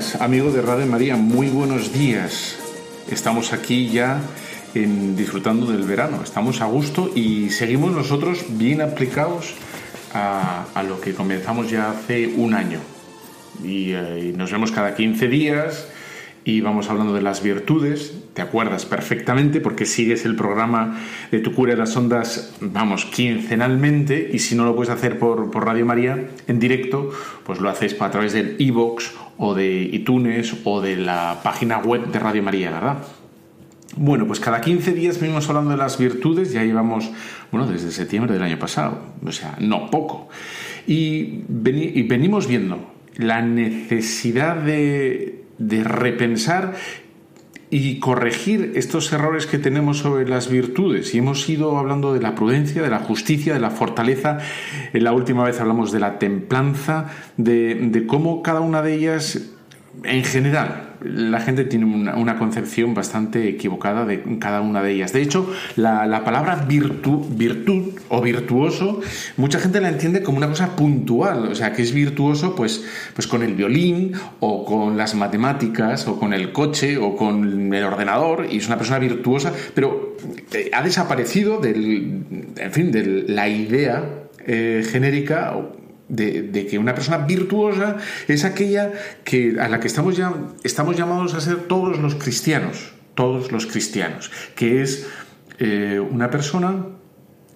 Buenas, amigos de Radio María, muy buenos días. Estamos aquí ya disfrutando del verano, estamos a gusto y seguimos nosotros bien aplicados a, lo que comenzamos ya hace un año. Y, eh, nos vemos cada 15 días y vamos hablando de las virtudes, te acuerdas perfectamente porque sigues el programa de Tu cura de las ondas, vamos, quincenalmente y si no lo puedes hacer por, Radio María en directo, pues lo haces a través del iVoox o de iTunes o de la página web de Radio María, ¿verdad? Bueno, pues cada 15 días venimos hablando de las virtudes, ya llevamos, bueno, desde septiembre del año pasado, o sea, no poco. Y, veni- y venimos viendo la necesidad de, de repensar y corregir estos errores que tenemos sobre las virtudes. Y hemos ido hablando de la prudencia, de la justicia, de la fortaleza. La última vez hablamos de la templanza, de, de cómo cada una de ellas, en general, la gente tiene una, concepción bastante equivocada de cada una de ellas. De hecho, la, la palabra virtu- virtud o virtuoso, mucha gente la entiende como una cosa puntual, o sea, que es virtuoso pues, pues con el violín o con las matemáticas o con el coche o con el ordenador y es una persona virtuosa, pero eh, ha desaparecido del, en fin, de la idea eh, genérica de, que una persona virtuosa es aquella que, a la que estamos, ya, estamos llamados a ser todos los cristianos, todos los cristianos, que es eh, una persona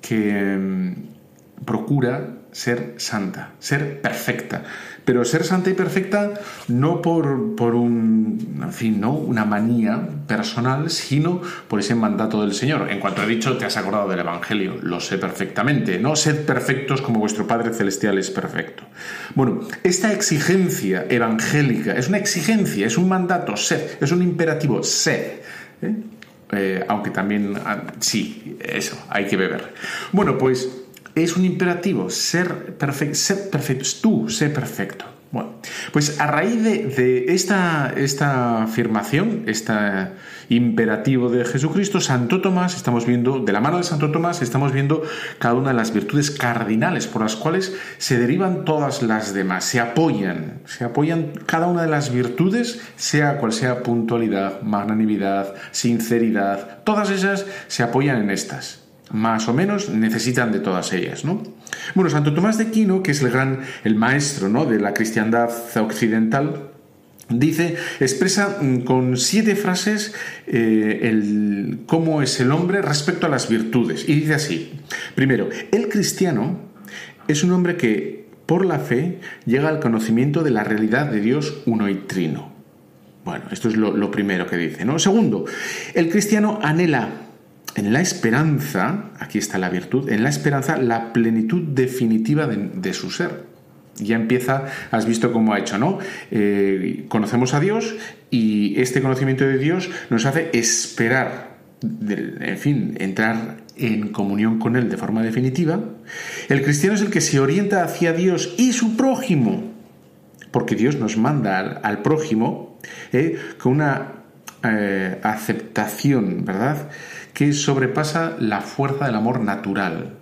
que mm, procura ser santa, ser perfecta. Pero ser santa y perfecta no por, por un, en fin, ¿no? una manía personal, sino por ese mandato del Señor. En cuanto he dicho, te has acordado del Evangelio, lo sé perfectamente. No sed perfectos como vuestro Padre Celestial es perfecto. Bueno, esta exigencia evangélica es una exigencia, es un mandato, sed, es un imperativo, sed. ¿eh? Eh, aunque también, ah, sí, eso, hay que beber. Bueno, pues es un imperativo, ser perfecto, ser perfecto, tú, sé perfecto. Bueno, pues a raíz de, esta, esta afirmación, este imperativo de Jesucristo, Santo Tomás, estamos viendo, de la mano de Santo Tomás, estamos viendo cada una de las virtudes cardinales por las cuales se derivan todas las demás, se apoyan, se apoyan cada una de las virtudes, sea cual sea puntualidad, magnanimidad, sinceridad, todas esas se apoyan en estas más o menos necesitan de todas ellas, ¿no? Bueno, Santo Tomás de Aquino, que es el gran, el maestro, ¿no? de la cristiandad occidental, dice, expresa con siete frases eh, cómo es el hombre respecto a las virtudes. Y dice así, primero, el cristiano es un hombre que, por la fe, llega al conocimiento de la realidad de Dios uno y trino. Bueno, esto es lo, lo primero que dice, ¿no? Segundo, el cristiano anhela en la esperanza, aquí está la virtud, en la esperanza la plenitud definitiva de, su ser. Ya empieza, has visto cómo ha hecho, ¿no? Eh, conocemos a Dios y este conocimiento de Dios nos hace esperar, en fin, entrar en comunión con Él de forma definitiva. El cristiano es el que se orienta hacia Dios y su prójimo, porque Dios nos manda al, al prójimo eh, con una eh, aceptación, ¿verdad? que sobrepasa la fuerza del amor natural.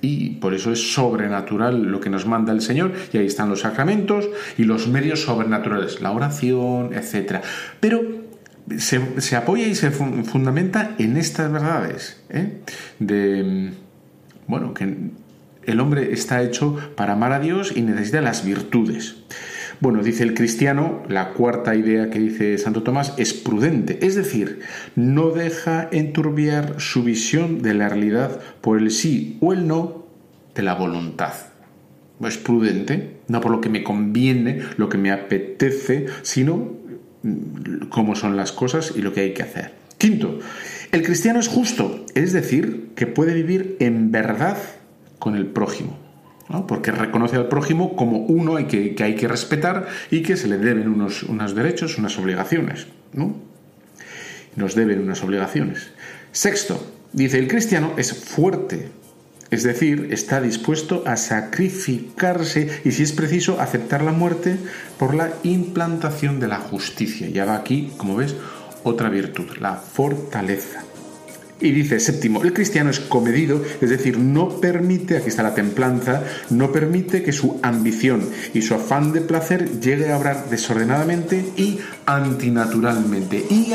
Y por eso es sobrenatural lo que nos manda el Señor, y ahí están los sacramentos y los medios sobrenaturales, la oración, etc. Pero se, apoya y se fundamenta en estas verdades, ¿eh? de, bueno, que el hombre está hecho para amar a Dios y necesita las virtudes. Bueno, dice el cristiano, la cuarta idea que dice Santo Tomás es prudente, es decir, no deja enturbiar su visión de la realidad por el sí o el no de la voluntad. Es prudente, no por lo que me conviene, lo que me apetece, sino mm, cómo son las cosas y lo que hay que hacer. Quinto, el cristiano es justo, es decir, que puede vivir en verdad con el prójimo. Porque reconoce al prójimo como uno que, que, hay que respetar y que se le deben unos, unos derechos, unas obligaciones. ¿no? Nos deben unas obligaciones. Sexto, dice, el cristiano es fuerte, es decir, está dispuesto a sacrificarse y, si es preciso, aceptar la muerte por la implantación de la justicia. Ya va aquí, como ves, otra virtud, la fortaleza. Y dice, séptimo, el cristiano es comedido, es decir, no permite, aquí está la templanza, no permite que su ambición y su afán de placer llegue a obrar desordenadamente y antinaturalmente. Y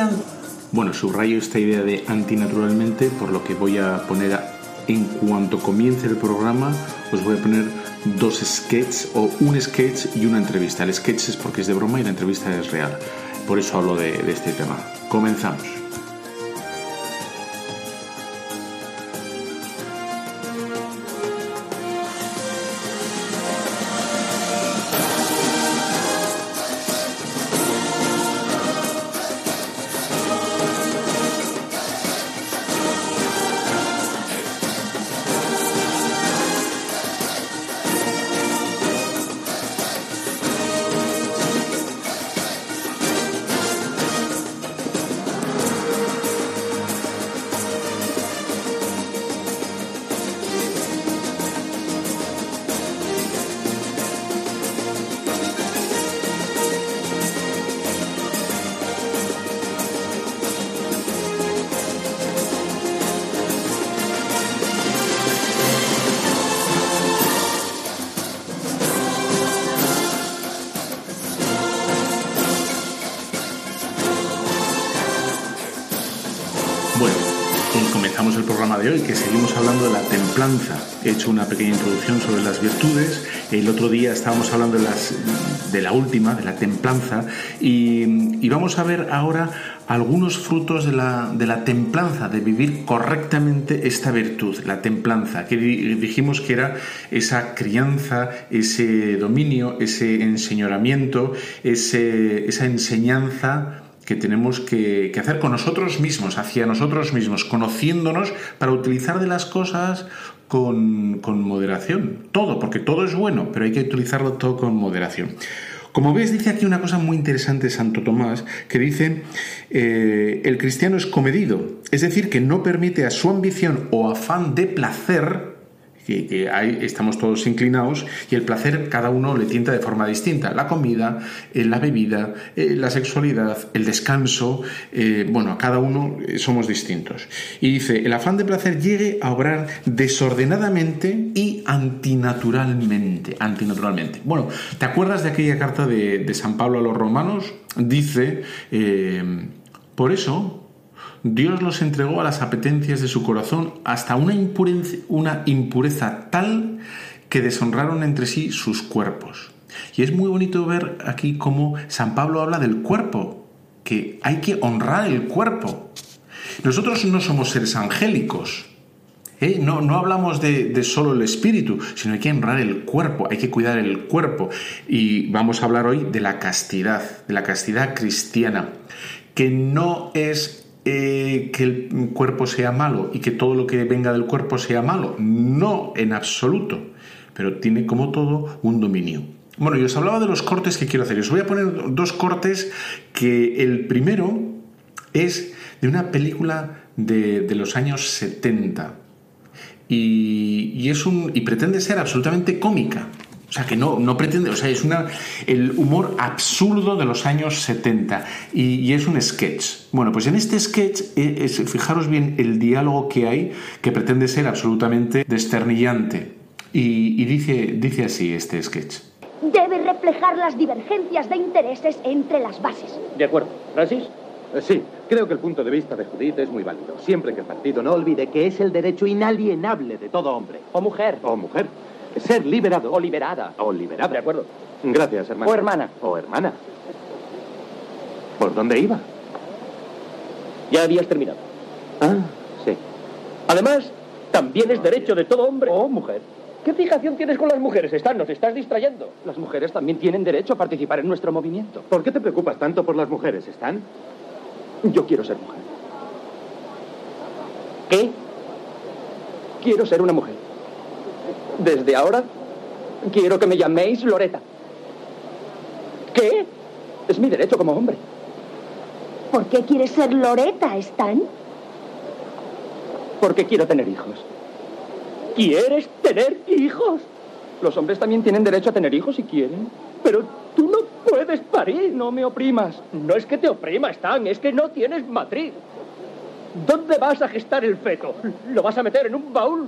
bueno, subrayo esta idea de antinaturalmente, por lo que voy a poner en cuanto comience el programa, os voy a poner dos sketches o un sketch y una entrevista. El sketch es porque es de broma y la entrevista es real. Por eso hablo de este tema. Comenzamos. Sobre las virtudes. El otro día estábamos hablando de la última, de la templanza, y, vamos a ver ahora algunos frutos de la, de la, templanza, de vivir correctamente esta virtud, la templanza, que dijimos que era esa crianza, ese dominio, ese enseñoramiento, ese, esa enseñanza que tenemos que, hacer con nosotros mismos, hacia nosotros mismos, conociéndonos para utilizar de las cosas con, moderación. Todo, porque todo es bueno, pero hay que utilizarlo todo con moderación. Como ves, dice aquí una cosa muy interesante Santo Tomás, que dice, eh, el cristiano es comedido, es decir, que no permite a su ambición o afán de placer que, estamos todos inclinados y el placer cada uno le tienta de forma distinta. La comida, eh, la bebida, eh, la sexualidad, el descanso, eh, bueno, a cada uno somos distintos. Y dice, el afán de placer llegue a obrar desordenadamente y antinaturalmente. Antinaturalmente. Bueno, ¿te acuerdas de aquella carta de San Pablo a los romanos? Dice, por eso, Dios los entregó a las apetencias de su corazón hasta una impureza, tal que deshonraron entre sí sus cuerpos. Y es muy bonito ver aquí cómo San Pablo habla del cuerpo, que hay que honrar el cuerpo. Nosotros no somos seres angélicos, ¿eh? no, no, hablamos de, de, solo el espíritu, sino hay que honrar el cuerpo, hay que cuidar el cuerpo. Y vamos a hablar hoy de la castidad, de la castidad cristiana, que no es eh, que el cuerpo sea malo y que todo lo que venga del cuerpo sea malo. No, en absoluto. Pero tiene como todo un dominio. Bueno, yo os hablaba de los cortes que quiero hacer. Os voy a poner dos cortes que el primero es de una película de, los años 70. Y, es un, y pretende ser absolutamente cómica. O sea, que no, no pretende, o sea, es una, el humor absurdo de los años 70 y, es un sketch. Bueno, pues en este sketch, eh, es, fijaros bien el diálogo que hay que pretende ser absolutamente desternillante. Y, y dice, dice así este sketch. Debe reflejar las divergencias de intereses entre las bases. De acuerdo. Francis. Eh, Sí, creo que el punto de vista de Judith es muy válido. Siempre que el partido no olvide que es el derecho inalienable de todo hombre. O mujer. O mujer. Ser liberado. O liberada. O liberada. De acuerdo. Gracias, hermano. O hermana. O hermana. ¿Por dónde iba? Ya habías terminado. Ah, sí. Además, también es derecho de todo hombre. O mujer. ¿Qué fijación tienes con las mujeres? Están, nos estás distrayendo. Las mujeres también tienen derecho a participar en nuestro movimiento. ¿Por qué te preocupas tanto por las mujeres, Stan? Yo quiero ser mujer. ¿Qué? Quiero ser una mujer. Desde ahora, quiero que me llaméis Loreta. ¿Qué? Es mi derecho como hombre. ¿Por qué quieres ser Loreta, Stan? Porque quiero tener hijos. ¿Quieres tener hijos? Los hombres también tienen derecho a tener hijos si quieren. Pero tú no puedes parir. No me oprimas. No es que te oprima, Stan, es que no tienes matriz. ¿Dónde vas a gestar el feto? ¿Lo vas a meter en un baúl?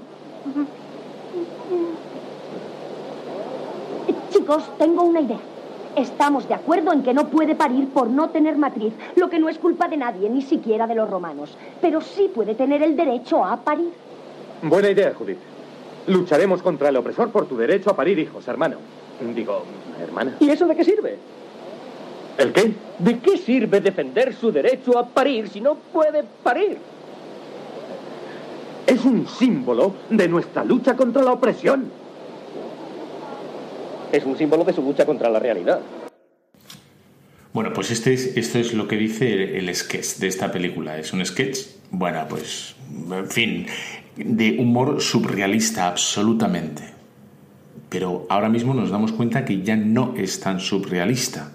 Chicos, tengo una idea. Estamos de acuerdo en que no puede parir por no tener matriz, lo que no es culpa de nadie, ni siquiera de los romanos. Pero sí puede tener el derecho a parir. Buena idea, Judith. Lucharemos contra el opresor por tu derecho a parir hijos, hermano. Digo, hermana. ¿Y eso de qué sirve? ¿El qué? ¿De qué sirve defender su derecho a parir si no puede parir? Es un símbolo de nuestra lucha contra la opresión. Es un símbolo de su lucha contra la realidad. Bueno, pues este es, esto es lo que dice el sketch de esta película. Es un sketch, bueno, pues, en fin, de humor surrealista absolutamente. Pero ahora mismo nos damos cuenta que ya no es tan surrealista.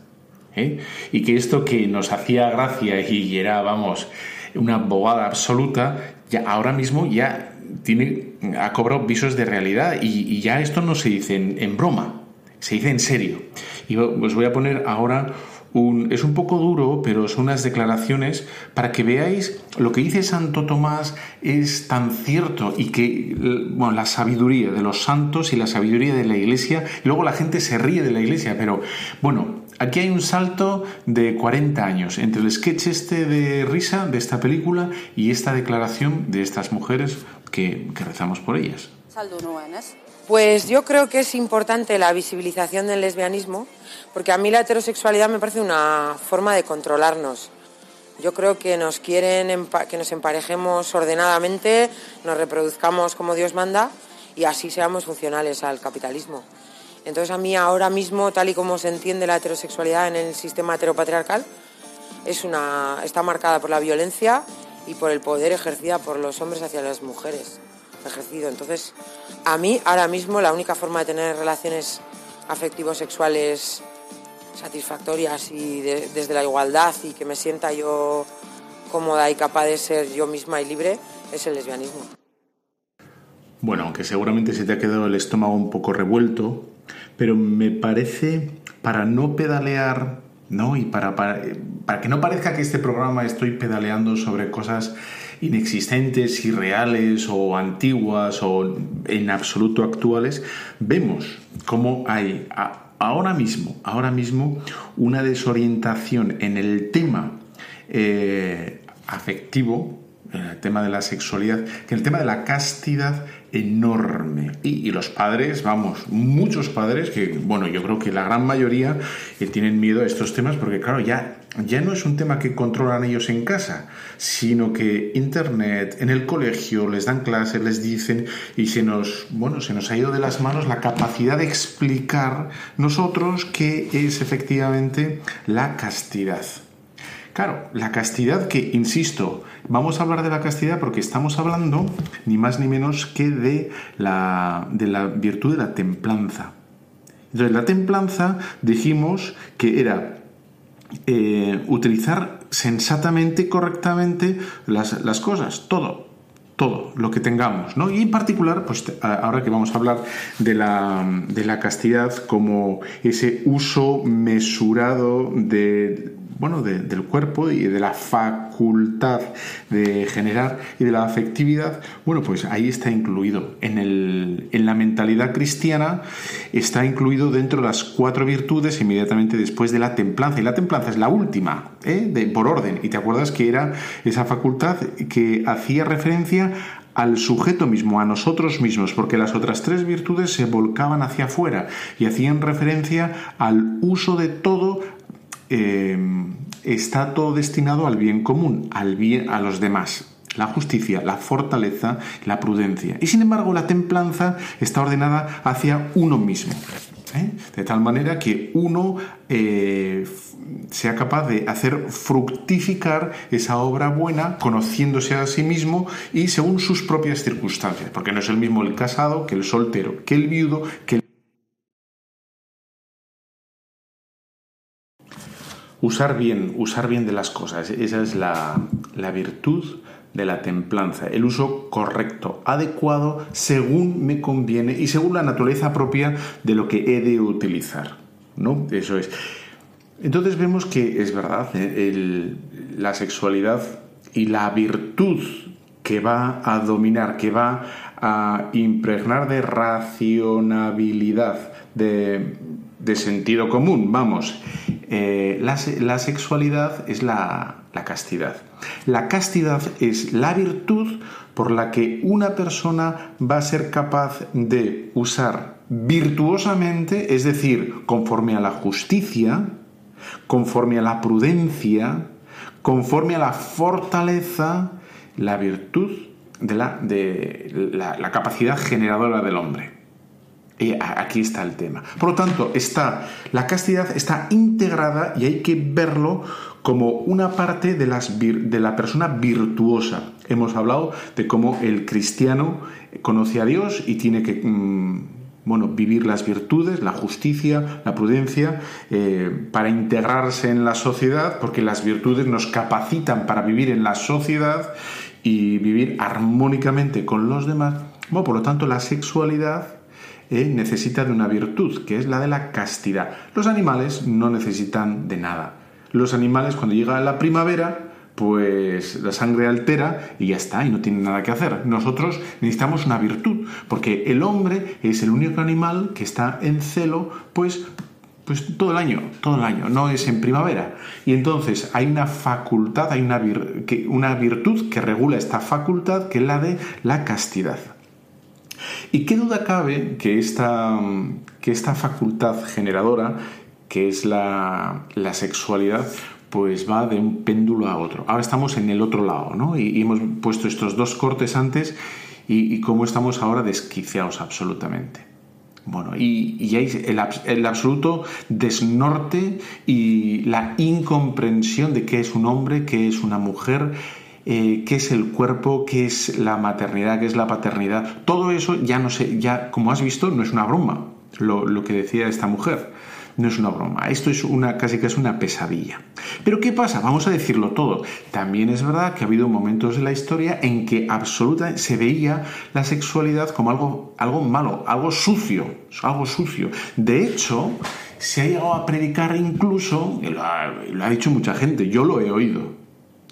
¿eh? Y que esto que nos hacía gracia y era, vamos, una bobada absoluta, ahora mismo ya tiene, ha cobrado visos de realidad y, ya esto no se dice en, en broma, se dice en serio. Y os voy a poner ahora un, es un poco duro, pero son unas declaraciones para que veáis lo que dice Santo Tomás es tan cierto y que bueno, la sabiduría de los santos y la sabiduría de la iglesia, luego la gente se ríe de la iglesia, pero bueno, aquí hay un salto de 40 años entre el sketch este de risa de esta película y esta declaración de estas mujeres que, que rezamos por ellas. Pues yo creo que es importante la visibilización del lesbianismo, porque a mí la heterosexualidad me parece una forma de controlarnos. Yo creo que nos quieren que nos emparejemos ordenadamente, nos reproduzcamos como Dios manda y así seamos funcionales al capitalismo. Entonces a mí ahora mismo, tal y como se entiende la heterosexualidad en el sistema heteropatriarcal, es una, está marcada por la violencia y por el poder ejercida por los hombres hacia las mujeres. Ejercido. Entonces, a mí ahora mismo la única forma de tener relaciones afectivos sexuales satisfactorias y de- desde la igualdad y que me sienta yo cómoda y capaz de ser yo misma y libre es el lesbianismo. Bueno, aunque seguramente se te ha quedado el estómago un poco revuelto, pero me parece, para no pedalear, ¿no? Y para, para, para que no parezca que este programa estoy pedaleando sobre cosas inexistentes, irreales o antiguas o en absoluto actuales, vemos cómo hay ahora mismo, ahora mismo una desorientación en el tema eh, afectivo, en el tema de la sexualidad, que en el tema de la castidad enorme. Y, los padres, vamos, muchos padres, que bueno, yo creo que la gran mayoría eh, tienen miedo a estos temas porque claro, ya, ya no es un tema que controlan ellos en casa, sino que Internet, en el colegio, les dan clases, les dicen y se nos, bueno, se nos ha ido de las manos la capacidad de explicar nosotros qué es efectivamente la castidad. Claro, la castidad que, insisto, vamos a hablar de la castidad porque estamos hablando ni más ni menos que de la, de la virtud de la templanza. Entonces, la templanza dijimos que era eh, utilizar sensatamente y correctamente las, las cosas, todo. todo lo que tengamos, ¿no? Y en particular, pues ahora que vamos a hablar de la, de la castidad como ese uso mesurado de, bueno, del cuerpo y de la facultad de generar y de la afectividad, bueno, pues ahí está incluido. En, el, en la mentalidad cristiana está incluido dentro de las cuatro virtudes inmediatamente después de la templanza. Y la templanza es la última, ¿eh? de, por orden. Y te acuerdas que era esa facultad que hacía referencia al sujeto mismo, a nosotros mismos, porque las otras tres virtudes se volcaban hacia afuera y hacían referencia al uso de todo eh, está todo destinado al bien común, al bien a los demás. La justicia, la fortaleza, la prudencia. Y sin embargo, la templanza está ordenada hacia uno mismo. ¿eh? De tal manera que uno eh, sea capaz de hacer fructificar esa obra buena, conociéndose a sí mismo y según sus propias circunstancias. Porque no es el mismo el casado que el soltero, que el viudo, que el Usar bien, usar bien de las cosas, esa es la, virtud de la templanza, el uso correcto, adecuado, según me conviene y según la naturaleza propia de lo que he de utilizar. ¿no? Eso es. Entonces vemos que es verdad, ¿eh? la sexualidad y la virtud que va a dominar, que va a impregnar de racionabilidad, de, de sentido común, vamos, eh, la, sexualidad es la, castidad. La castidad es la virtud por la que una persona va a ser capaz de usar virtuosamente, es decir, conforme a la justicia, conforme a la prudencia, conforme a la fortaleza, la virtud de la, de la capacidad generadora del hombre. Y aquí está el tema. Por lo tanto, está, la castidad está integrada y hay que verlo como una parte de la persona virtuosa. Hemos hablado de cómo el cristiano conoce a Dios y tiene que mm, bueno, vivir las virtudes, la justicia, la prudencia, eh, para integrarse en la sociedad, porque las virtudes nos capacitan para vivir en la sociedad y vivir armónicamente con los demás. Bueno, por lo tanto, la sexualidad eh, necesita de una virtud, que es la de la castidad. Los animales no necesitan de nada. Los animales cuando llega la primavera, pues la sangre altera y ya está, y no tienen nada que hacer. Nosotros necesitamos una virtud, porque el hombre es el único animal que está en celo, pues pues todo el año, todo el año, no es en primavera. Y entonces hay una facultad, hay una, una virtud que regula esta facultad, que es la de la castidad. Y qué duda cabe que esta, que esta facultad generadora, que es la, sexualidad, pues va de un péndulo a otro. Ahora estamos en el otro lado, ¿no? Y, hemos puesto estos dos cortes antes y, cómo estamos ahora desquiciados absolutamente. Bueno, y, y hay el, el, absoluto desnorte y la incomprensión de qué es un hombre, qué es una mujer, eh, qué es el cuerpo, qué es la maternidad, qué es la paternidad. Todo eso ya no sé, ya como has visto, no es una broma lo, que decía esta mujer. No es una broma, esto es una, casi que es una pesadilla. Pero ¿qué pasa? Vamos a decirlo todo. También es verdad que ha habido momentos en la historia en que absolutamente se veía la sexualidad como algo, algo malo, algo sucio, algo sucio. De hecho, se ha llegado a predicar incluso, lo ha dicho mucha gente, yo lo he oído,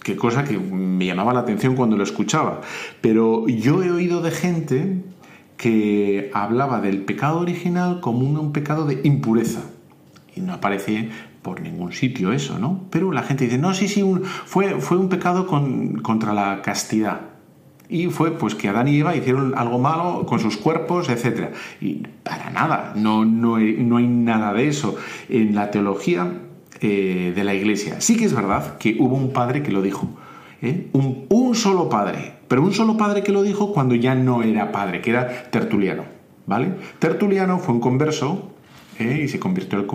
Qué cosa que me llamaba la atención cuando lo escuchaba. Pero yo he oído de gente que hablaba del pecado original como un, pecado de impureza. Y no aparece por ningún sitio eso, ¿no? Pero la gente dice, no, sí, sí, fue, fue un pecado contra la castidad. Y fue pues que Adán y Eva hicieron algo malo con sus cuerpos, etc. Y para nada, no, no, no hay nada de eso. En la teología eh, de la iglesia. Sí que es verdad que hubo un padre que lo dijo. ¿eh? Un, solo padre. Pero un solo padre que lo dijo cuando ya no era padre, que era Tertuliano. ¿Vale? Tertuliano fue un converso ¿eh? y se convirtió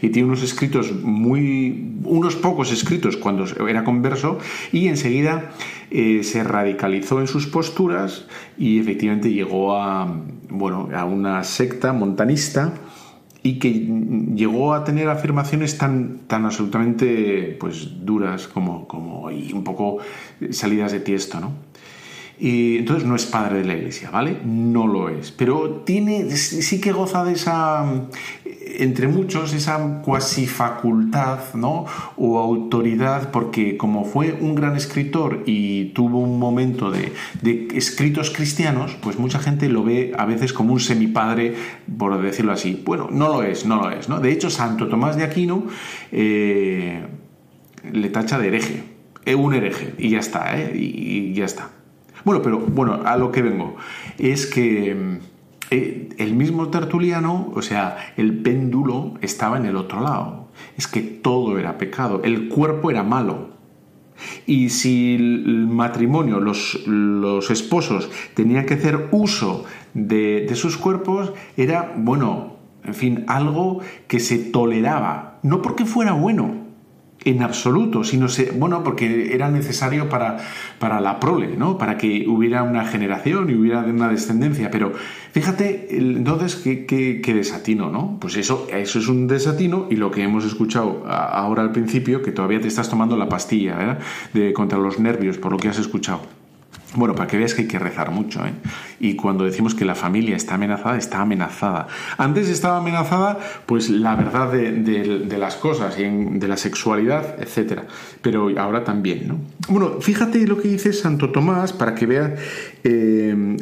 y tiene unos escritos muy unos pocos escritos cuando era converso y enseguida se radicalizó en sus posturas y efectivamente llegó a bueno a una secta montanista y que llegó a tener afirmaciones tan, tan absolutamente pues, duras como, como y un poco salidas de tiesto. ¿no? Y entonces no es padre de la iglesia, ¿vale? No lo es. Pero tiene, sí que goza de esa, entre muchos, esa cuasi facultad, ¿no? O autoridad, porque como fue un gran escritor y tuvo un momento de, escritos cristianos, pues mucha gente lo ve a veces como un semipadre, por decirlo así. Bueno, no lo es, no lo es, ¿no? De hecho, Santo Tomás de Aquino eh, le tacha de hereje. Es un hereje, y ya está, ¿eh? y ya está. Bueno, pero bueno, a lo que vengo es que eh, el mismo tertuliano, o sea, el péndulo estaba en el otro lado. Es que todo era pecado, el cuerpo era malo. Y si el matrimonio, los, esposos tenían que hacer uso de, de sus cuerpos, era, bueno, en fin, algo que se toleraba, no porque fuera bueno, en absoluto, sino se, bueno, porque era necesario para, para la prole, ¿no? Para que hubiera una generación y hubiera una descendencia. Pero fíjate, entonces, qué, qué, desatino, ¿no? Pues eso, eso es un desatino y lo que hemos escuchado ahora al principio, que todavía te estás tomando la pastilla, ¿verdad? De, contra los nervios, por lo que has escuchado. Bueno, para que veas que hay que rezar mucho, ¿eh? Y cuando decimos que la familia está amenazada, está amenazada. Antes estaba amenazada, pues la verdad de, las cosas, de la sexualidad, etc. Pero ahora también, ¿no? Bueno, fíjate lo que dice Santo Tomás para que veas... Eh,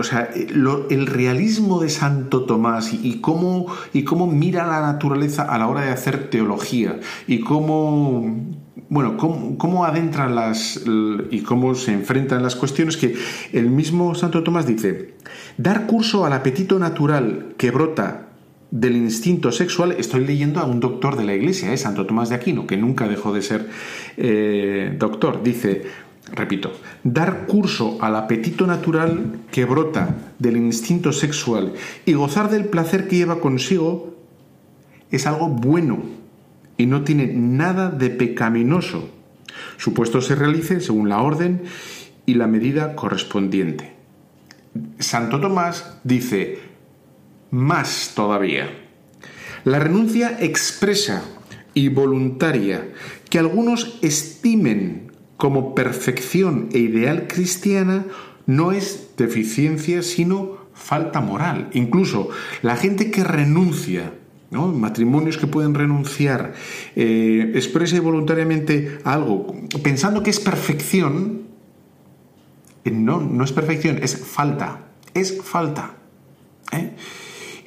o sea, el realismo de Santo Tomás y, cómo, y cómo mira la naturaleza a la hora de hacer teología y cómo, bueno, cómo, adentran las y cómo se enfrentan las cuestiones que el mismo Santo Tomás dice, dar curso al apetito natural que brota del instinto sexual, estoy leyendo a un doctor de la iglesia, ¿eh? Santo Tomás de Aquino, que nunca dejó de ser eh, doctor, dice, repito, dar curso al apetito natural que brota del instinto sexual y gozar del placer que lleva consigo es algo bueno y no tiene nada de pecaminoso, supuesto se realice según la orden y la medida correspondiente. Santo Tomás dice, más todavía, la renuncia expresa y voluntaria que algunos estimen como perfección e ideal cristiana no es deficiencia sino falta moral. Incluso la gente que renuncia matrimonios que pueden renunciar eh, expresa voluntariamente algo pensando que es perfección, eh, no, no es perfección, es falta, es falta. ¿eh?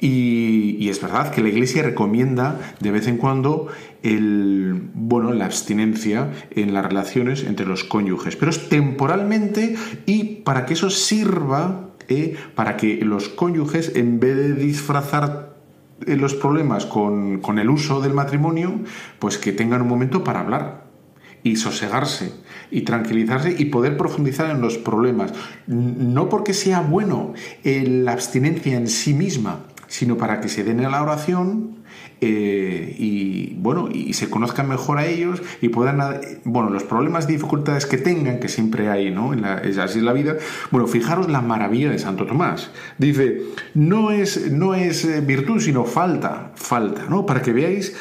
Y, es verdad que la Iglesia recomienda de vez en cuando el, bueno, la abstinencia en las relaciones entre los cónyuges, pero es temporalmente y para que eso sirva para que los cónyuges, en vez de disfrazar eh, los problemas con, con, el uso del matrimonio, pues que tengan un momento para hablar y sosegarse y tranquilizarse y poder profundizar en los problemas. No porque sea bueno la abstinencia en sí misma, sino para que se den a la oración eh, y bueno y se conozcan mejor a ellos y puedan bueno los problemas y dificultades que tengan que siempre hay no en la, así es la vida. Bueno fijaros la maravilla de Santo Tomás. Dice no es no es eh, virtud sino falta falta no para que veáis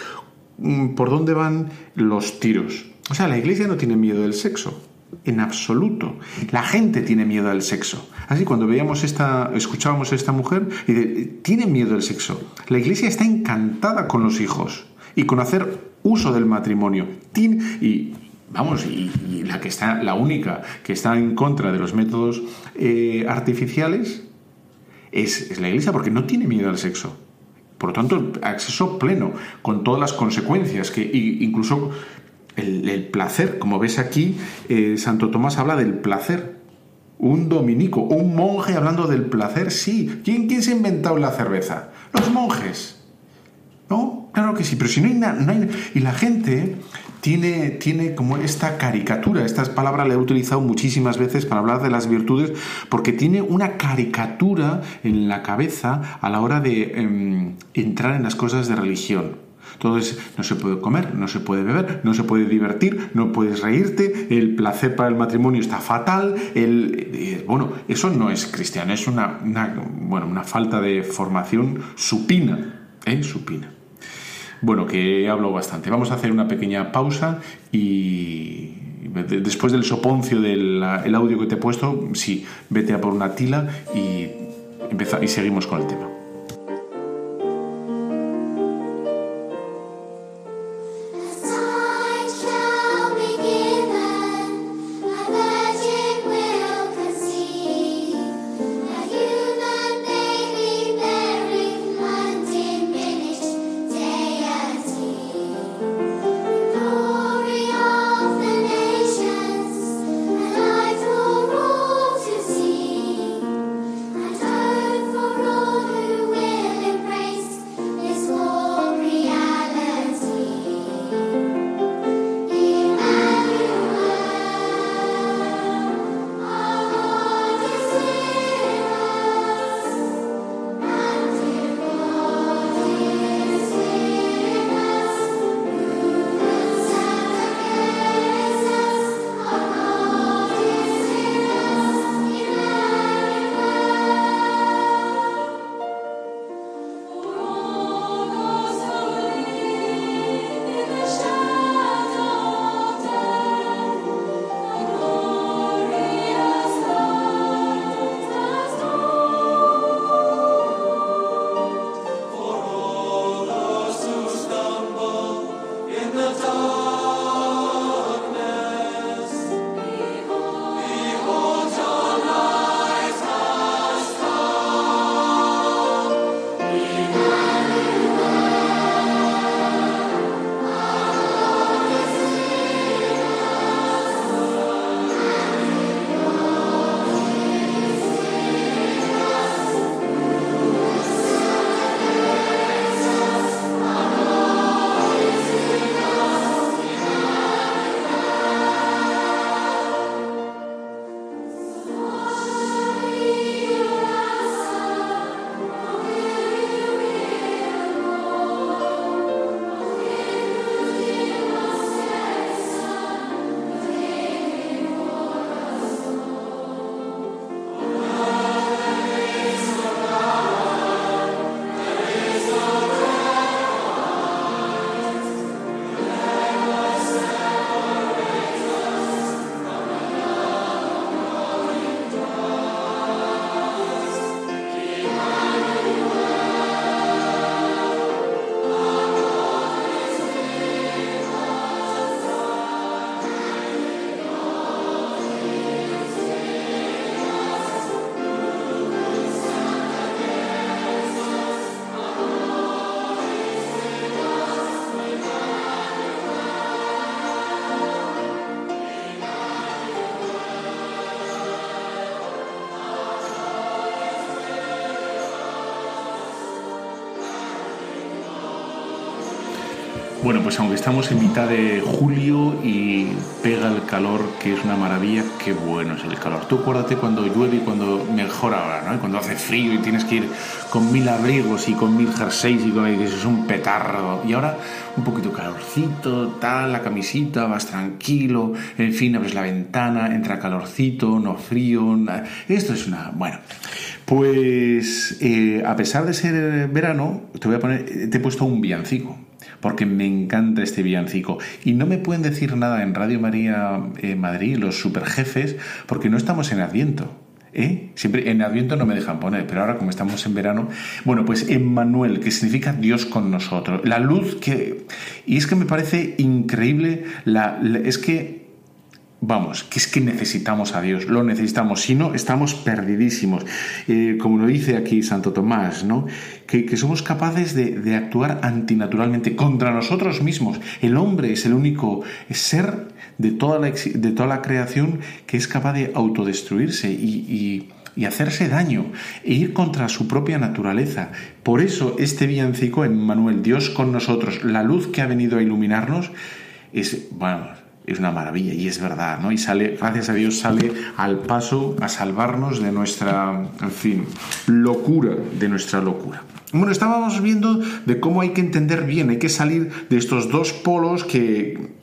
mm, por dónde van los tiros. O sea la Iglesia no tiene miedo del sexo en absoluto. La gente tiene miedo al sexo. Así cuando veíamos esta, escuchábamos a esta mujer y tiene miedo al sexo. La iglesia está encantada con los hijos y con hacer uso del matrimonio. y vamos, y, la que está, la única que está en contra de los métodos eh, artificiales es, es la iglesia porque no tiene miedo al sexo. Por lo tanto, acceso pleno, con todas las consecuencias que incluso el, placer, como ves aquí, eh, Santo Tomás habla del placer. Un dominico, un monje hablando del placer, sí. ¿Quién, ¿Quién se ha inventado la cerveza? Los monjes. ¿No? Claro que sí, pero si no hay nada... y la gente tiene, tiene como esta caricatura, esta palabra la he utilizado muchísimas veces para hablar de las virtudes, porque tiene una caricatura en la cabeza a la hora de em, entrar en las cosas de religión. Entonces, no se puede comer, no se puede beber, no se puede divertir, no puedes reírte, el placer para el matrimonio está fatal, el, eh, bueno, eso no es cristiano, es una, bueno, una falta de formación supina, ¿eh? supina. Bueno, que he hablado bastante. Vamos a hacer una pequeña pausa y después del soponcio del el audio que te he puesto, sí, vete a por una tila y, empeza, y seguimos con el tema. Bueno, pues aunque estamos en mitad de julio y pega el calor, que es una maravilla, qué bueno es el calor. Tú acuérdate cuando llueve y cuando mejor ahora, ¿no? Cuando hace frío y tienes que ir con mil abrigos y con mil jerseys y con que es un petardo. Y ahora un poquito calorcito, tal, la camisita, vas tranquilo, en fin, abres la ventana, entra calorcito, no frío. Esto es una... Bueno, pues eh, a pesar de ser verano, te voy a poner, te he puesto un villancico porque me encanta este villancico. Y no me pueden decir nada en Radio María eh, Madrid, los superjefes, porque no estamos en Adviento. ¿Eh? Siempre en Adviento no me dejan poner, pero ahora como estamos en verano, bueno, pues Emmanuel, que significa Dios con nosotros, la luz que y es que me parece increíble la es que Vamos, que es que necesitamos a Dios, lo necesitamos, si no, estamos perdidísimos. Eh, como lo dice aquí Santo Tomás, ¿no? que, somos capaces de, actuar antinaturalmente contra nosotros mismos. El hombre es el único ser de toda la, de toda la creación que es capaz de autodestruirse y, y hacerse daño e ir contra su propia naturaleza. Por eso este villancico en Manuel, Dios con nosotros, la luz que ha venido a iluminarnos, es, bueno, es una maravilla y es verdad, ¿no? Y sale, gracias a Dios, sale al paso a salvarnos de nuestra, en fin, locura, de nuestra locura. Bueno, estábamos viendo de cómo hay que entender bien, hay que salir de estos dos polos que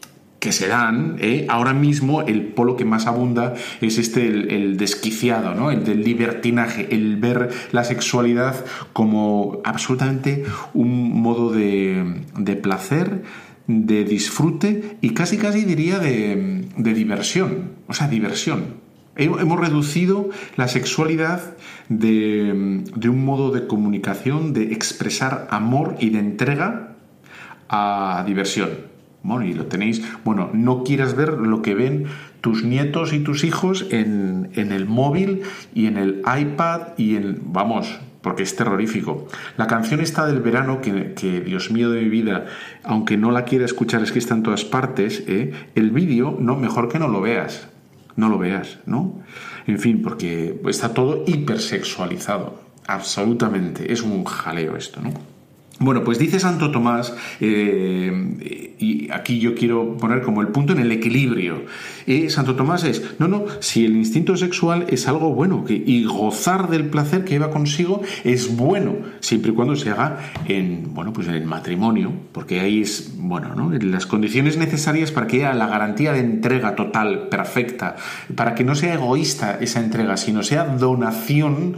que se dan, ¿eh? ahora mismo el polo que más abunda es este, el, desquiciado, ¿no? el del libertinaje, el ver la sexualidad como absolutamente un modo de, de placer, de disfrute y casi casi diría de, de diversión, o sea, diversión. Hemos reducido la sexualidad de, de, un modo de comunicación, de expresar amor y de entrega a diversión. Bueno, y lo tenéis, bueno, no quieras ver lo que ven tus nietos y tus hijos en, en el móvil y en el iPad y en, vamos, porque es terrorífico. La canción está del verano, que, que, Dios mío de mi vida, aunque no la quiera escuchar, es que está en todas partes, ¿eh? el vídeo, no, mejor que no lo veas, no lo veas, ¿no? En fin, porque está todo hipersexualizado, absolutamente, es un jaleo esto, ¿no? Bueno, pues dice Santo Tomás, eh, y aquí yo quiero poner como el punto en el equilibrio. Eh, Santo Tomás es, no, no, si el instinto sexual es algo bueno que, y gozar del placer que lleva consigo es bueno, siempre y cuando se haga en, bueno, pues en el matrimonio, porque ahí es, bueno, ¿no? las condiciones necesarias para que haya la garantía de entrega total, perfecta, para que no sea egoísta esa entrega, sino sea donación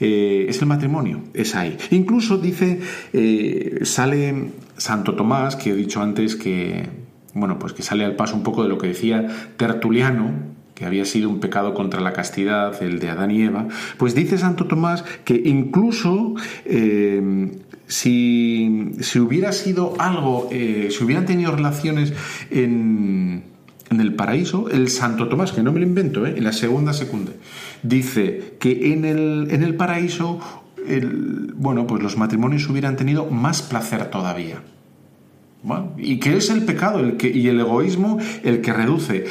eh, es el matrimonio, es ahí. Incluso dice, eh, sale Santo Tomás, que he dicho antes que, bueno, pues que sale al paso un poco de lo que decía Tertuliano, que había sido un pecado contra la castidad, el de Adán y Eva, pues dice Santo Tomás que incluso eh, si, si, hubiera sido algo, si hubieran tenido relaciones en, en, el paraíso, el Santo Tomás, que no me lo invento, en la segunda secunda, dice que en el, en el paraíso, el, bueno, pues los matrimonios hubieran tenido más placer todavía. y que es el pecado el que, y el egoísmo el que reduce.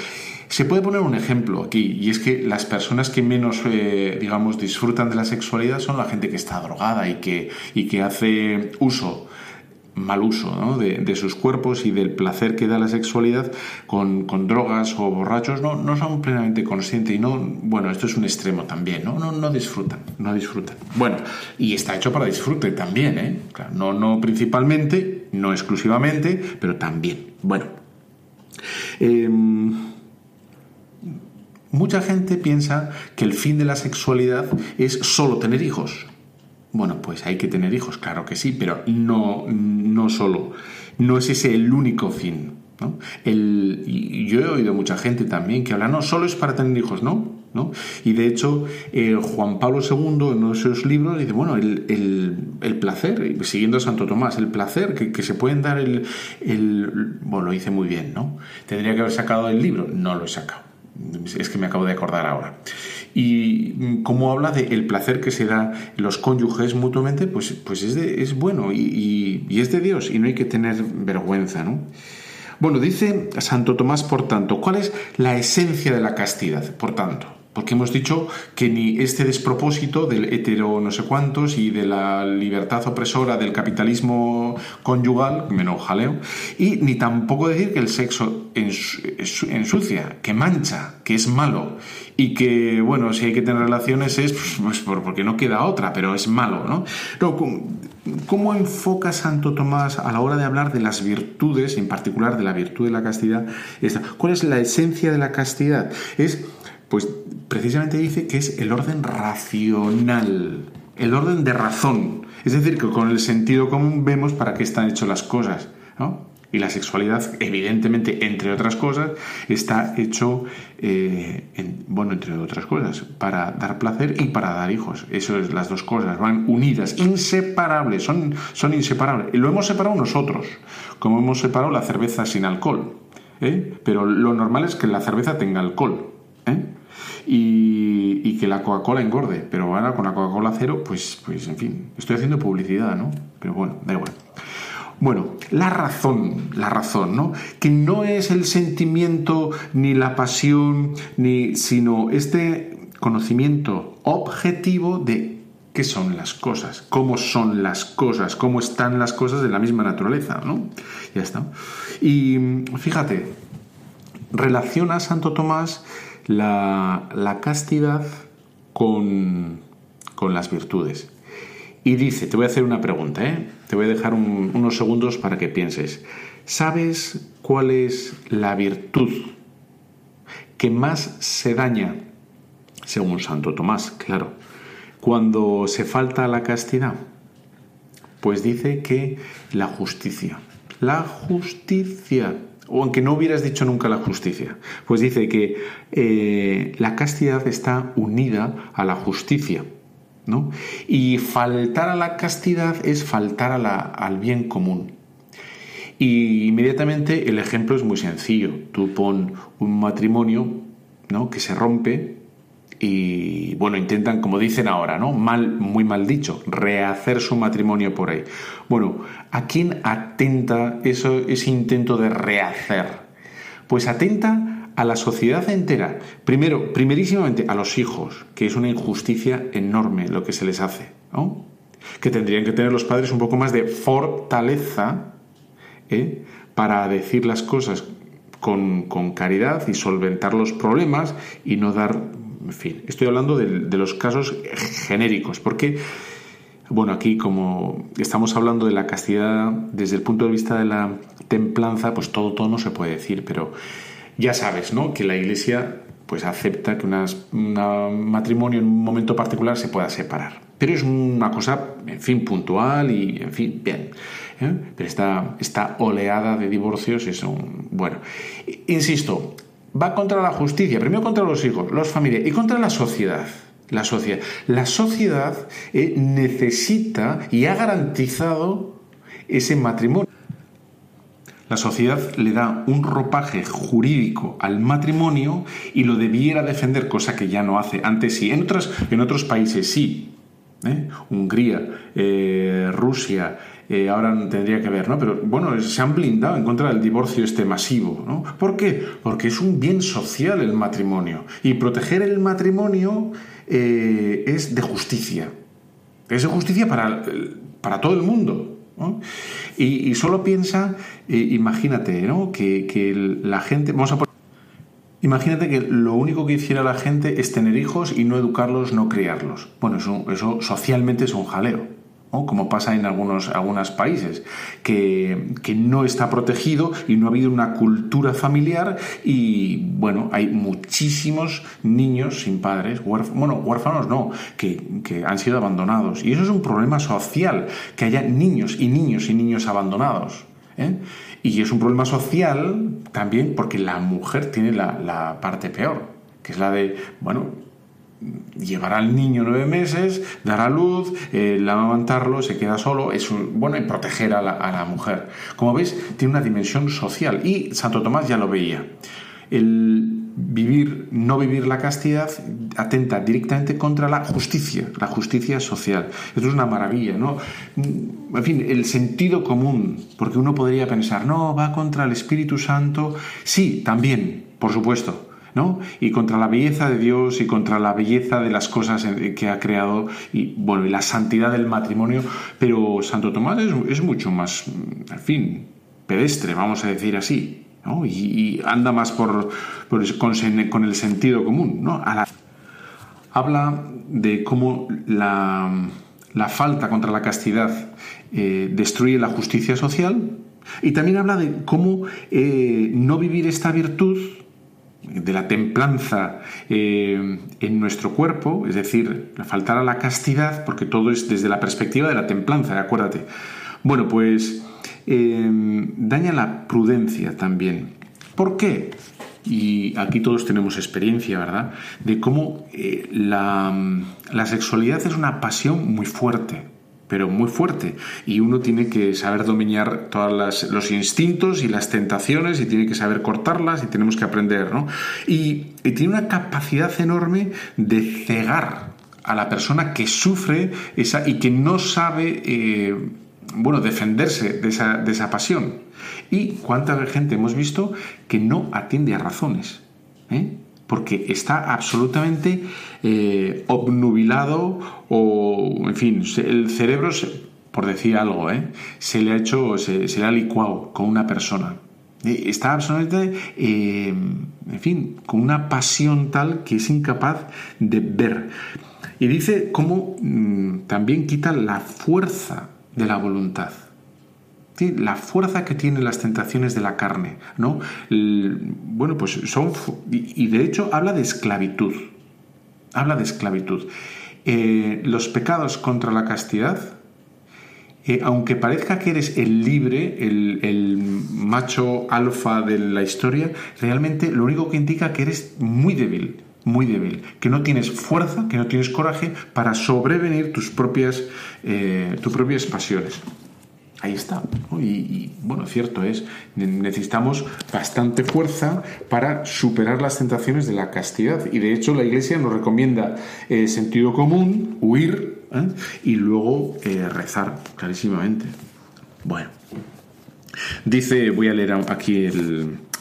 Se puede poner un ejemplo aquí, y es que las personas que menos, eh, digamos, disfrutan de la sexualidad son la gente que está drogada y que, y que hace uso mal uso de, sus cuerpos y del placer que da la sexualidad con, drogas o borrachos no, no son plenamente conscientes y no, bueno, esto es un extremo también, ¿no? No, no disfrutan, no disfrutan. Bueno, y está hecho para disfrute también, ¿eh? no, no principalmente, no exclusivamente, pero también. Bueno, em, mucha gente piensa que el fin de la sexualidad es solo tener hijos. Bueno, pues hay que tener hijos, claro que sí, pero no, no solo. No es ese el único fin. ¿no? El, yo he oído mucha gente también que habla, no, solo es para tener hijos, ¿no? ¿no? Y de hecho, eh, Juan Pablo II en uno de sus libros dice, bueno, el, el, el placer, siguiendo a Santo Tomás, el placer que, que se pueden dar el, el... Bueno, lo hice muy bien, ¿no? ¿Tendría que haber sacado el libro? No lo he sacado. Es que me acabo de acordar ahora y mm, como habla del placer que se da los cónyuges mutuamente, pues, pues es, es bueno y, y, es de Dios y no hay que tener vergüenza, ¿no? Bueno, dice Santo Tomás, por tanto, ¿cuál es la esencia de la castidad? Por tanto, porque hemos dicho que ni este despropósito del hetero no sé cuántos y de la libertad opresora del capitalismo conyugal, menos jaleo, y ni tampoco decir que el sexo ensucia, que mancha, que es malo, y que, bueno, si hay que tener relaciones es pues, porque no queda otra, pero es malo, ¿no? ¿Cómo enfoca Santo Tomás a la hora de hablar de las virtudes, en particular de la virtud de la castidad? ¿Cuál es la esencia de la castidad? Es pues precisamente dice que es el orden racional, el orden de razón. Es decir, que con el sentido común vemos para qué están hechas las cosas. Y la sexualidad, evidentemente, entre otras cosas, está hecho, eh, bueno, entre otras cosas, para dar placer y para dar hijos. Eso es las dos cosas, van unidas, inseparables, son, son inseparables. Lo hemos separado nosotros, como hemos separado la cerveza sin alcohol. ¿eh? Pero lo normal es que la cerveza tenga alcohol. ¿eh? Y, que la Coca-Cola engorde. Pero ahora con la Coca-Cola cero, pues, pues en fin, estoy haciendo publicidad, ¿no? Pero bueno, da igual. Bueno, la razón, la razón, ¿no? Que no es el sentimiento ni la pasión, ni, sino este conocimiento objetivo de qué son las cosas, cómo son las cosas, cómo están las cosas de la misma naturaleza, ¿no? Ya está. Y fíjate, relaciona Santo Tomás la, castidad con, las virtudes. Y dice, te voy a hacer una pregunta, ¿eh? te voy a dejar unos segundos para que pienses. ¿Sabes cuál es la virtud que más se daña, según Santo Tomás, claro, cuando se falta la castidad? Pues dice que la justicia. La justicia. O aunque no hubieras dicho nunca la justicia. Pues dice que eh, la castidad está unida a la justicia. ¿no? Y faltar a la castidad es faltar al bien común. Y inmediatamente el ejemplo es muy sencillo. Tú pon un matrimonio ¿no? que se rompe y bueno, intentan, como dicen ahora, ¿no? Mal, muy mal dicho, rehacer su matrimonio por ahí. Bueno, ¿a quién atenta eso, ese intento de rehacer? Pues atenta a la sociedad entera. Primero, primerísimamente a los hijos, que es una injusticia enorme lo que se les hace. Que tendrían que tener los padres un poco más de fortaleza ¿eh? para decir las cosas con, con, caridad y solventar los problemas y no dar en fin, estoy hablando de, los casos genéricos, porque, bueno, aquí como estamos hablando de la castidad desde el punto de vista de la templanza, pues todo, todo no se puede decir, pero ya sabes, ¿no? Que la Iglesia pues acepta que un matrimonio en un momento particular se pueda separar. Pero es una cosa, en fin, puntual y, en fin, bien. ¿eh? Pero esta, esta oleada de divorcios es un... Bueno, insisto, va contra la justicia, primero contra los hijos, los familiares y contra la sociedad. La sociedad, la sociedad eh, necesita y ha garantizado ese matrimonio. La sociedad le da un ropaje jurídico al matrimonio y lo debiera defender, cosa que ya no hace. Antes sí, en, otras, en otros países sí. ¿eh? Hungría, eh, Rusia, eh, ahora tendría que ver, ¿no? Pero bueno, se han blindado en contra del divorcio este masivo, ¿no? ¿Por qué? Porque es un bien social el matrimonio. Y proteger el matrimonio eh, es de justicia. Es de justicia para, para todo el mundo. Y, solo piensa, eh, imagínate, ¿no? Que, la gente. Vamos a Imagínate que lo único que hiciera la gente es tener hijos y no educarlos, no criarlos. Bueno, eso socialmente es un jaleo como pasa en algunos, algunos países, que, no está protegido y no ha habido una cultura familiar y bueno, hay muchísimos niños sin padres, bueno, huérfanos no, que, que han sido abandonados. Y eso es un problema social, que haya niños y niños y niños abandonados. ¿eh? Y es un problema social también porque la mujer tiene la, la parte peor, que es la de, bueno, llevará al niño nueve meses, dará luz, el amamantarlo, se queda solo, es bueno, y proteger a la, mujer. Como veis, tiene una dimensión social y Santo Tomás ya lo veía. El vivir, no vivir la castidad atenta directamente contra la justicia, la justicia social. Esto es una maravilla, ¿no? En fin, el sentido común, porque uno podría pensar, no, va contra el Espíritu Santo. Sí, también, por supuesto, y contra la belleza de Dios y contra la belleza de las cosas que ha creado y, bueno, y la santidad del matrimonio, pero Santo Tomás es, mucho más, en fin, pedestre, vamos a decir así, y, anda más por, con, el sentido común, ¿no? habla de cómo la, falta contra la castidad eh, destruye la justicia social y también habla de cómo eh, no vivir esta virtud de la templanza eh, en nuestro cuerpo, es decir, faltar a la castidad, porque todo es desde la perspectiva de la templanza, acuérdate. Bueno, pues eh, daña la prudencia también. ¿Por qué? Y aquí todos tenemos experiencia, ¿verdad? De cómo eh, la, la sexualidad es una pasión muy fuerte pero muy fuerte. Y uno tiene que saber dominar todos los instintos y las tentaciones y tiene que saber cortarlas y tenemos que aprender, ¿no? Y, tiene una capacidad enorme de cegar a la persona que sufre esa y que no sabe, eh, bueno, defenderse de esa, de esa pasión. Y cuánta gente hemos visto que no atiende a razones. ¿eh? Porque está absolutamente eh, obnubilado o, en fin, el cerebro, por decir algo, ¿eh? se le ha hecho, se, le ha licuado con una persona. Está absolutamente, eh, en fin, con una pasión tal que es incapaz de ver. Y dice cómo mm, también quita la fuerza de la voluntad. La fuerza que tienen las tentaciones de la carne, ¿no? bueno, pues son... Y, de hecho habla de esclavitud. Habla de esclavitud. Eh, los pecados contra la castidad, eh, aunque parezca que eres el libre, el, macho alfa de la historia, realmente lo único que indica que eres muy débil, muy débil, que no tienes fuerza, que no tienes coraje para sobrevenir tus propias, eh, tus propias pasiones. Ahí está. Y, bueno, cierto es, necesitamos bastante fuerza para superar las tentaciones de la castidad. Y de hecho la Iglesia nos recomienda eh, sentido común, huir ¿eh? y luego rezar, clarísimamente. Bueno, dice, voy a leer aquí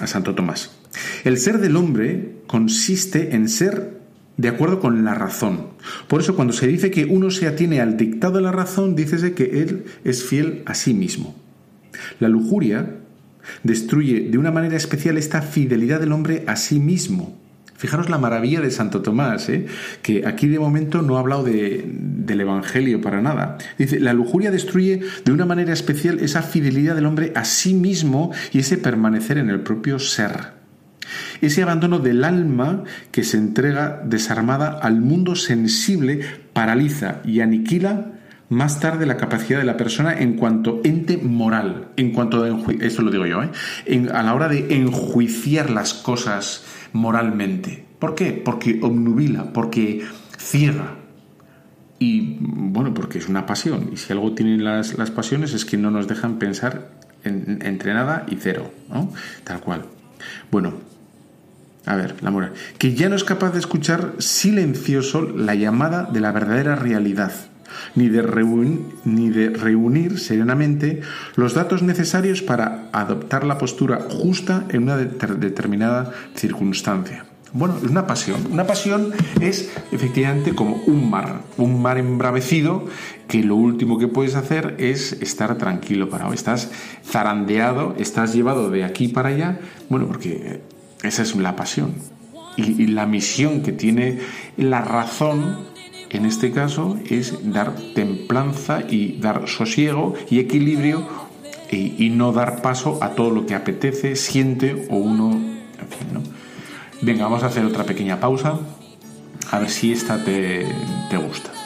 a Santo Tomás. El ser del hombre consiste en ser de acuerdo con la razón. Por eso cuando se dice que uno se atiene al dictado de la razón, dícese que él es fiel a sí mismo. La lujuria destruye de una manera especial esta fidelidad del hombre a sí mismo. Fijaros la maravilla de Santo Tomás, ¿eh? que aquí de momento no ha hablado del Evangelio para nada. Dice, la lujuria destruye de una manera especial esa fidelidad del hombre a sí mismo y ese permanecer en el propio ser. Ese abandono del alma que se entrega desarmada al mundo sensible paraliza y aniquila más tarde la capacidad de la persona en cuanto ente moral, en cuanto de, esto lo digo yo, ¿eh? a la hora de enjuiciar las cosas moralmente. ¿Por qué? Porque obnubila, porque ciega. Y bueno, porque es una pasión. Y si algo tienen las, pasiones es que no nos dejan pensar entre nada y cero, ¿no? Tal cual. Bueno, a ver, la moral. Que ya no es capaz de escuchar silencioso la llamada de la verdadera realidad, ni de, ni de reunir serenamente los datos necesarios para adoptar la postura justa en una determinada circunstancia. Bueno, es una pasión. Una pasión es efectivamente como un mar, un mar embravecido que lo último que puedes hacer es estar tranquilo para Estás zarandeado, estás llevado de aquí para allá, bueno, porque esa es la pasión. Y, la misión que tiene la razón, en este caso, es dar templanza y dar sosiego y equilibrio y, no dar paso a todo lo que apetece, siente o uno... En. Venga, vamos a hacer otra pequeña pausa. A ver si esta te, te gusta.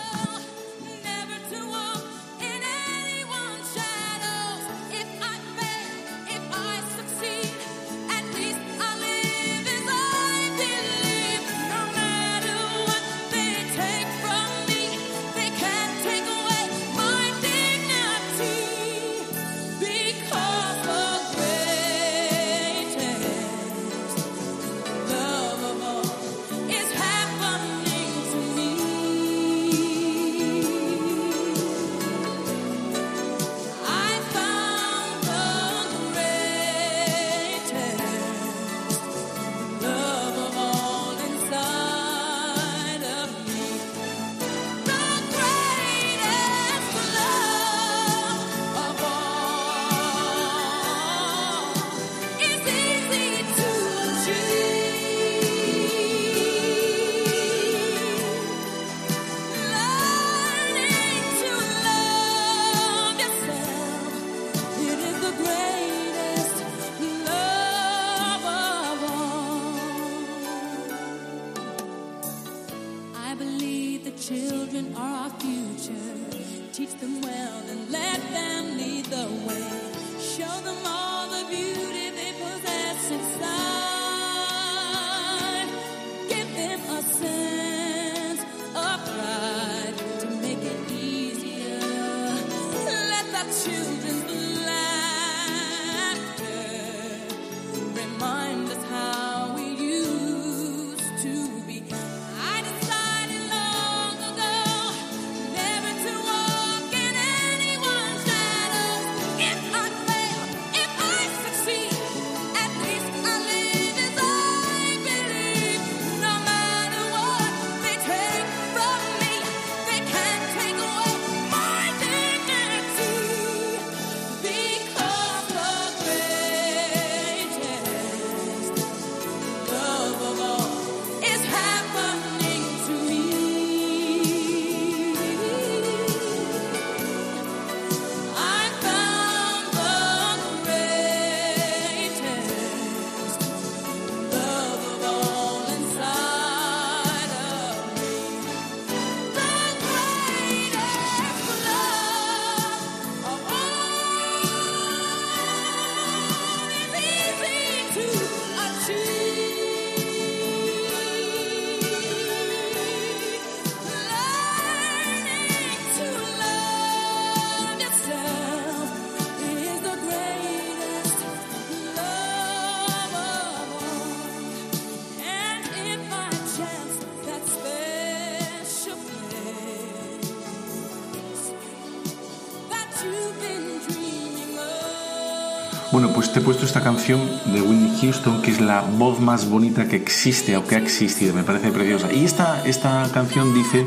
Te he puesto esta canción de Whitney Houston, que es la voz más bonita que existe o que ha existido, me parece preciosa. Y esta, esta canción dice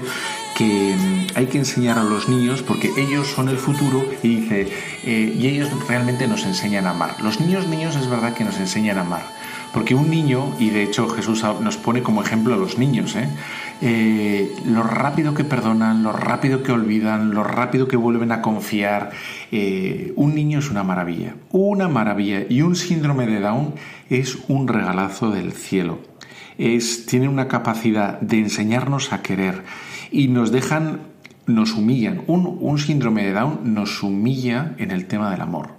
que mm, hay que enseñar a los niños porque ellos son el futuro y dice, eh, y ellos realmente nos enseñan a amar. Los niños, niños es verdad que nos enseñan a amar. Porque un niño, y de hecho Jesús nos pone como ejemplo a los niños, ¿eh? Eh, lo rápido que perdonan, lo rápido que olvidan, lo rápido que vuelven a confiar. Eh, un niño es una maravilla, una maravilla. Y un síndrome de Down es un regalazo del cielo. Es, tiene una capacidad de enseñarnos a querer y nos dejan, nos humillan. Un, síndrome de Down nos humilla en el tema del amor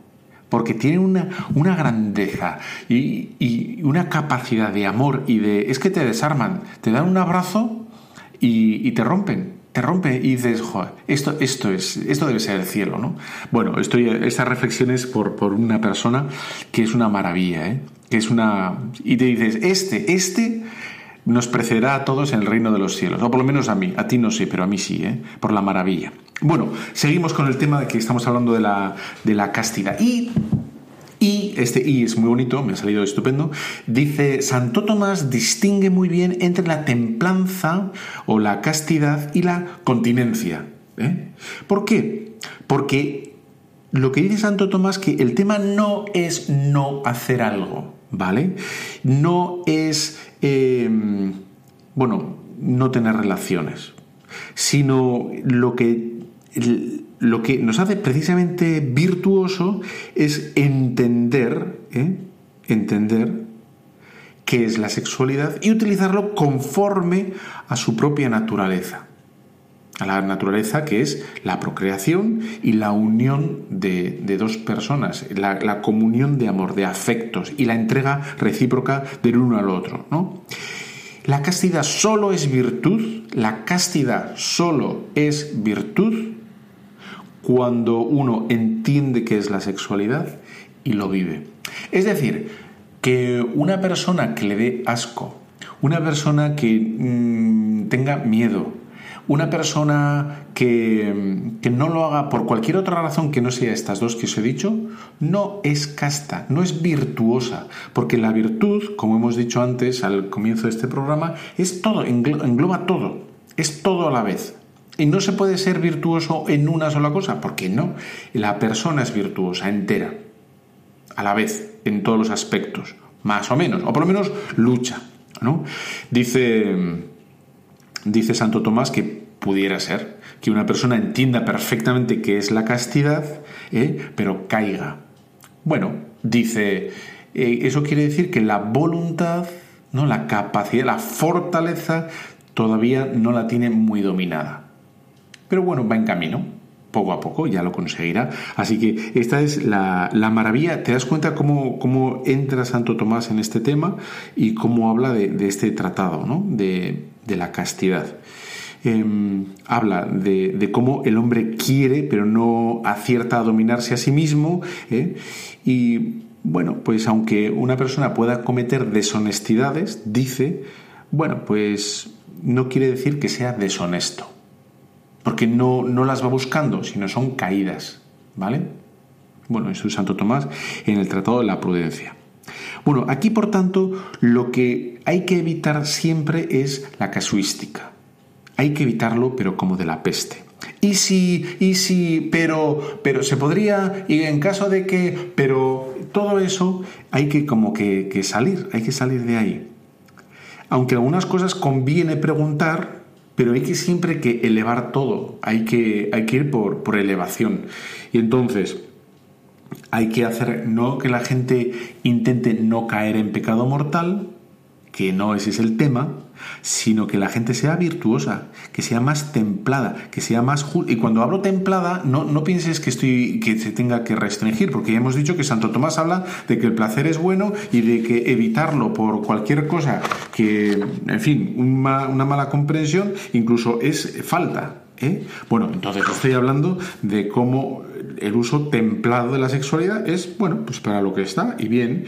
porque tiene una, grandeza y, una capacidad de amor y de... Es que te desarman, te dan un abrazo y, te rompen, te rompe y dices, joder, esto, esto, es, esto debe ser el cielo, ¿no? Bueno, estoy, estas reflexiones por, por una persona que es una maravilla, ¿eh? Que es una... Y te dices, este, este nos precederá a todos en el reino de los cielos, o por lo menos a mí, a ti no sé, pero a mí sí, ¿eh? por la maravilla. Bueno, seguimos con el tema de que estamos hablando de la, de la castidad. Y y este y es muy bonito, me ha salido estupendo. Dice, Santo Tomás distingue muy bien entre la templanza o la castidad y la continencia. ¿eh? ¿Por qué? Porque lo que dice Santo Tomás que el tema no es no hacer algo, ¿vale? No es, em, bueno, no tener relaciones, sino lo que lo que nos hace precisamente virtuoso es entender, ¿eh? entender qué es la sexualidad y utilizarlo conforme a su propia naturaleza. A la naturaleza que es la procreación y la unión de, dos personas, la, la, comunión de amor, de afectos y la entrega recíproca del uno al otro. ¿no? La castidad solo es virtud, la castidad solo es virtud cuando uno entiende qué es la sexualidad y lo vive. Es decir, que una persona que le dé asco, una persona que mm, tenga miedo, una persona que, que, no lo haga por cualquier otra razón que no sea estas dos que os he dicho, no es casta, no es virtuosa, porque la virtud, como hemos dicho antes al comienzo de este programa, es todo, engloba todo, es todo a la vez. Y no se puede ser virtuoso en una sola cosa, porque no. La persona es virtuosa entera, a la vez, en todos los aspectos, más o menos, o por lo menos lucha. ¿no? Dice, dice Santo Tomás que pudiera ser que una persona entienda perfectamente qué es la castidad, ¿eh? pero caiga. Bueno, dice, eh, eso quiere decir que la voluntad, ¿no? la capacidad, la fortaleza, todavía no la tiene muy dominada. Pero bueno, va en camino, poco a poco, ya lo conseguirá. Así que esta es la, maravilla. ¿Te das cuenta cómo, cómo, entra Santo Tomás en este tema y cómo habla de, este tratado, ¿no? de, la castidad? Em, habla de, cómo el hombre quiere, pero no acierta a dominarse a sí mismo. ¿eh? Y bueno, pues aunque una persona pueda cometer deshonestidades, dice, bueno, pues no quiere decir que sea deshonesto porque no, no las va buscando, sino son caídas, ¿vale? Bueno, eso es Santo Tomás en el Tratado de la Prudencia. Bueno, aquí por tanto lo que hay que evitar siempre es la casuística. Hay que evitarlo, pero como de la peste. Y si, y si, pero, pero se podría, y en caso de que, pero todo eso hay que como que, que salir, hay que salir de ahí. Aunque algunas cosas conviene preguntar, pero hay que siempre que elevar todo, hay que, hay que ir por, por elevación. Y entonces, hay que hacer, no que la gente intente no caer en pecado mortal, que no ese es el tema, sino que la gente sea virtuosa, que sea más templada, que sea más justa. Y cuando hablo templada, no, no pienses que, estoy, que se tenga que restringir, porque ya hemos dicho que Santo Tomás habla de que el placer es bueno y de que evitarlo por cualquier cosa que, en fin, una, mala comprensión, incluso es falta. ¿eh? Bueno, entonces estoy hablando de cómo el uso templado de la sexualidad es, bueno, pues para lo que está y bien.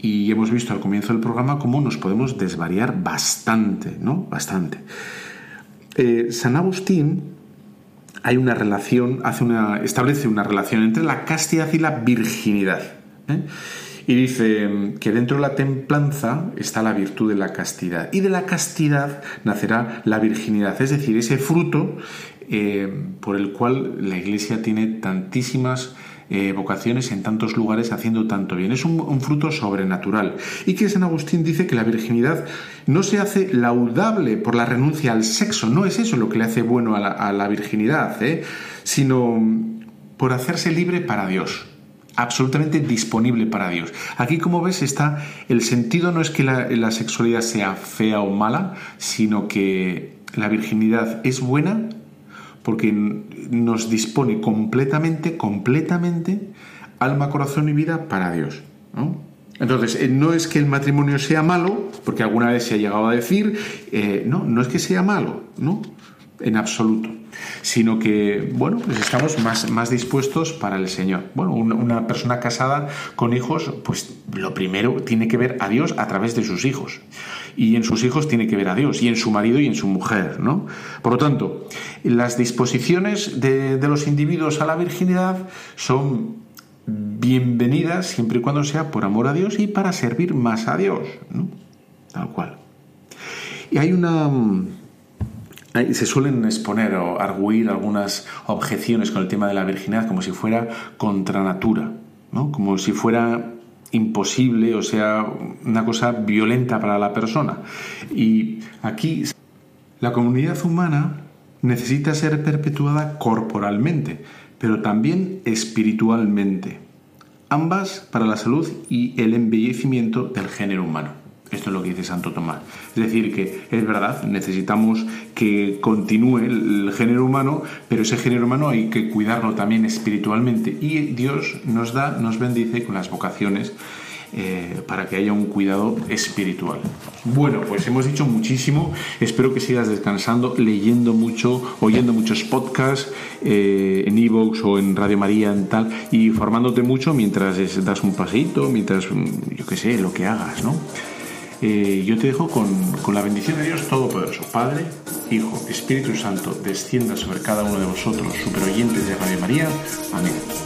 Y hemos visto al comienzo del programa cómo nos podemos desvariar bastante, ¿no? Bastante. Eh, San Agustín hay una relación, hace una, establece una relación entre la castidad y la virginidad. ¿eh? Y dice que dentro de la templanza está la virtud de la castidad. Y de la castidad nacerá la virginidad, es decir, ese fruto eh, por el cual la Iglesia tiene tantísimas eh, vocaciones en tantos lugares haciendo tanto bien. Es un, fruto sobrenatural. Y que San Agustín dice que la virginidad no se hace laudable por la renuncia al sexo, no es eso lo que le hace bueno a la, virginidad, sino por hacerse libre para Dios absolutamente disponible para Dios. Aquí, como ves, está el sentido no es que la, sexualidad sea fea o mala, sino que la virginidad es buena porque nos dispone completamente, completamente, alma, corazón y vida para Dios. Entonces, eh, no es que el matrimonio sea malo, porque alguna vez se ha llegado a decir, eh, no, no es que sea malo, ¿no? En absoluto sino que, bueno, pues estamos más, más dispuestos para el Señor. Bueno, una, persona casada con hijos, pues lo primero tiene que ver a Dios a través de sus hijos. Y en sus hijos tiene que ver a Dios, y en su marido y en su mujer, ¿no? Por lo tanto, las disposiciones de, los individuos a la virginidad son bienvenidas siempre y cuando sea por amor a Dios y para servir más a Dios, ¿no? Tal cual. Y hay una, se suelen exponer o arguir algunas objeciones con el tema de la virginidad como si fuera contra natura, ¿no? como si fuera imposible o sea una cosa violenta para la persona. Y aquí la comunidad humana necesita ser perpetuada corporalmente, pero también espiritualmente, ambas para la salud y el embellecimiento del género humano. Esto es lo que dice Santo Tomás. Es decir, que es verdad, necesitamos que continúe el género humano, pero ese género humano hay que cuidarlo también espiritualmente. Y Dios nos da, nos bendice con las vocaciones eh, para que haya un cuidado espiritual. Bueno, pues hemos dicho muchísimo. Espero que sigas descansando, leyendo mucho, oyendo muchos podcasts eh, en Evox o en Radio María en tal, y formándote mucho mientras das un pasito, mientras, mm, yo qué sé, lo que hagas, ¿no? Eh, yo te dejo con, con, la bendición de Dios Todopoderoso, Padre, Hijo, Espíritu Santo, descienda sobre cada uno de vosotros, superoyentes de Radio María. Amén.